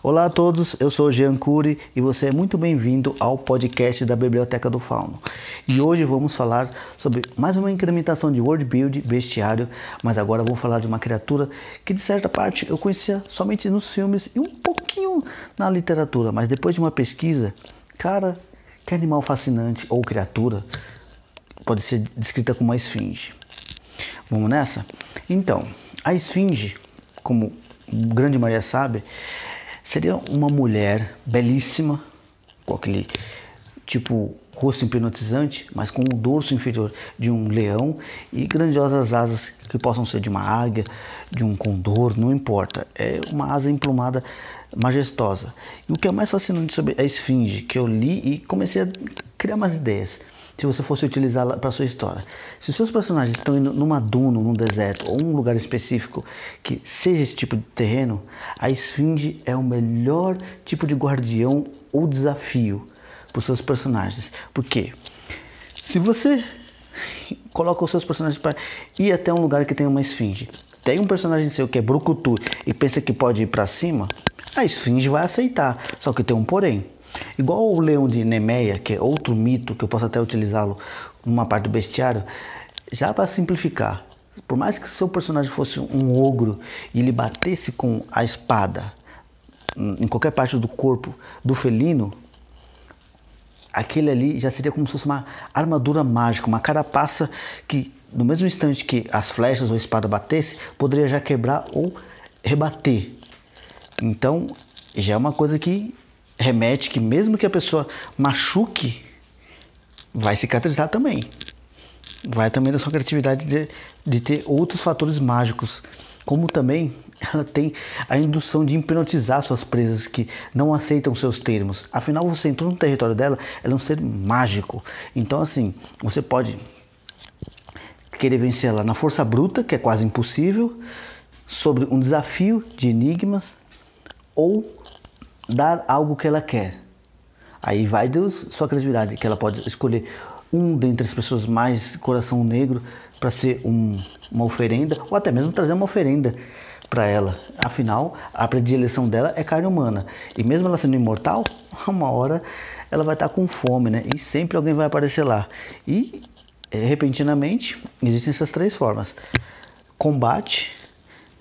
Olá a todos, eu sou Jean Cury e você é muito bem-vindo ao podcast da Biblioteca do Fauno. E hoje vamos falar sobre mais uma incrementação de word build bestiário, mas agora vou falar de uma criatura que de certa parte eu conhecia somente nos filmes e um pouquinho na literatura, mas depois de uma pesquisa, cara, que animal fascinante ou criatura pode ser descrita como uma esfinge. Vamos nessa? Então, a esfinge, como grande maioria sabe, seria uma mulher belíssima, com aquele tipo rosto hipnotizante, mas com o dorso inferior de um leão e grandiosas asas que possam ser de uma águia, de um condor, não importa. É uma asa emplumada majestosa. E o que é mais fascinante sobre a esfinge, que eu li e comecei a criar umas ideias se você fosse utilizá-la para sua história. Se os seus personagens estão indo numa duna, num deserto ou um lugar específico que seja esse tipo de terreno, a esfinge é o melhor tipo de guardião ou desafio para os seus personagens. Por quê? Se você coloca os seus personagens para ir até um lugar que tem uma esfinge, tem um personagem seu que é brucutu e pensa que pode ir para cima, a esfinge vai aceitar. Só que tem um porém. Igual o leão de Nemeia, que é outro mito que eu posso até utilizá-lo numa parte do bestiário, já para simplificar, por mais que seu personagem fosse um ogro e ele batesse com a espada em qualquer parte do corpo do felino, aquele ali já seria como se fosse uma armadura mágica, uma carapaça que no mesmo instante que as flechas ou a espada batesse, poderia já quebrar ou rebater. Então, já é uma coisa que remete que mesmo que a pessoa machuque, vai cicatrizar também. Vai também da sua criatividade de, de ter outros fatores mágicos, como também ela tem a indução de hipnotizar suas presas que não aceitam seus termos. Afinal, você entrou no território dela, ela é um ser mágico. Então, assim, você pode querer vencer ela na força bruta, que é quase impossível, sobre um desafio de enigmas, ou dar algo que ela quer. Aí vai de sua criatividade, que ela pode escolher um dentre as pessoas mais coração negro para ser um, uma oferenda, ou até mesmo trazer uma oferenda para ela. Afinal, a predileção dela é carne humana. E mesmo ela sendo imortal, uma hora ela vai estar com fome, né? E sempre alguém vai aparecer lá. E é, repentinamente existem essas três formas: combate,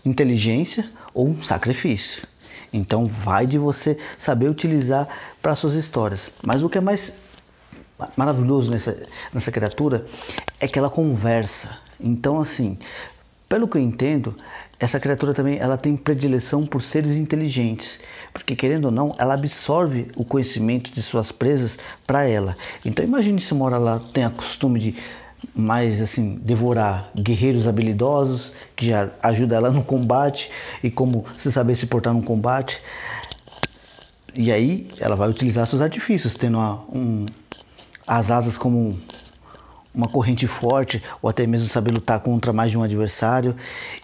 inteligência ou sacrifício. Então vai de você saber utilizar para suas histórias. Mas o que é mais maravilhoso nessa, nessa criatura é que ela conversa. Então assim, pelo que eu entendo, essa criatura também ela tem predileção por seres inteligentes, porque querendo ou não, ela absorve o conhecimento de suas presas para ela. Então imagine se uma hora ela tem a costume de mais assim devorar guerreiros habilidosos que já ajuda ela no combate e como se saber se portar no combate. E aí ela vai utilizar seus artifícios tendo uma, um, as asas como uma corrente forte ou até mesmo saber lutar contra mais de um adversário.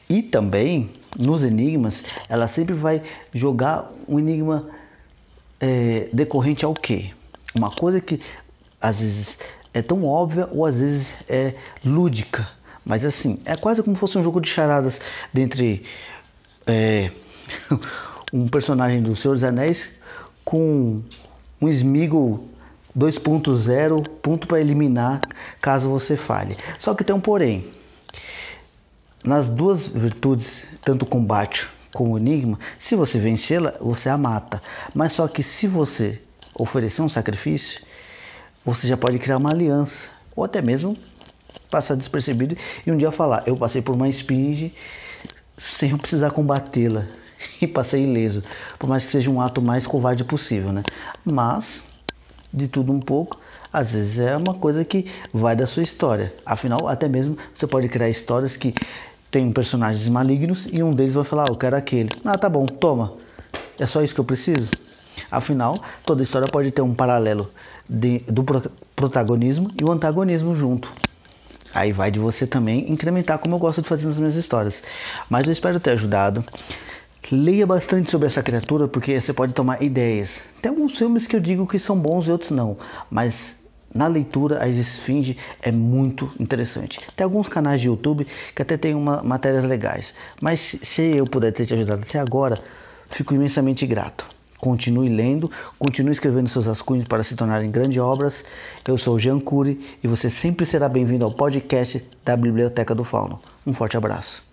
E também nos enigmas ela sempre vai jogar um enigma é, decorrente ao que uma coisa que às vezes é tão óbvia ou às vezes é lúdica. Mas assim, é quase como se fosse um jogo de charadas dentre é, um personagem do Senhor dos Anéis com um Smeagol 2.0, ponto para eliminar caso você falhe. Só que tem um porém. Nas duas virtudes, tanto combate como enigma, se você vencê-la, você a mata. Mas só que se você oferecer um sacrifício, você já pode criar uma aliança, ou até mesmo passar despercebido e um dia falar: Eu passei por uma esfinge sem eu precisar combatê-la e passei ileso, por mais que seja um ato mais covarde possível, né? Mas, de tudo um pouco, às vezes é uma coisa que vai da sua história. Afinal, até mesmo você pode criar histórias que tem personagens malignos e um deles vai falar: ah, Eu quero aquele. Ah, tá bom, toma. É só isso que eu preciso? Afinal, toda história pode ter um paralelo de, do protagonismo e o antagonismo junto. Aí vai de você também incrementar como eu gosto de fazer nas minhas histórias. Mas eu espero ter ajudado. Leia bastante sobre essa criatura porque você pode tomar ideias. Tem alguns filmes que eu digo que são bons e outros não, mas na leitura a esfinge é muito interessante. Tem alguns canais de YouTube que até tem uma, matérias legais, mas se eu puder ter te ajudado até agora, fico imensamente grato. Continue lendo, continue escrevendo seus rascunhos para se tornarem grandes obras. Eu sou Jean Cury e você sempre será bem-vindo ao podcast da Biblioteca do Fauno. Um forte abraço.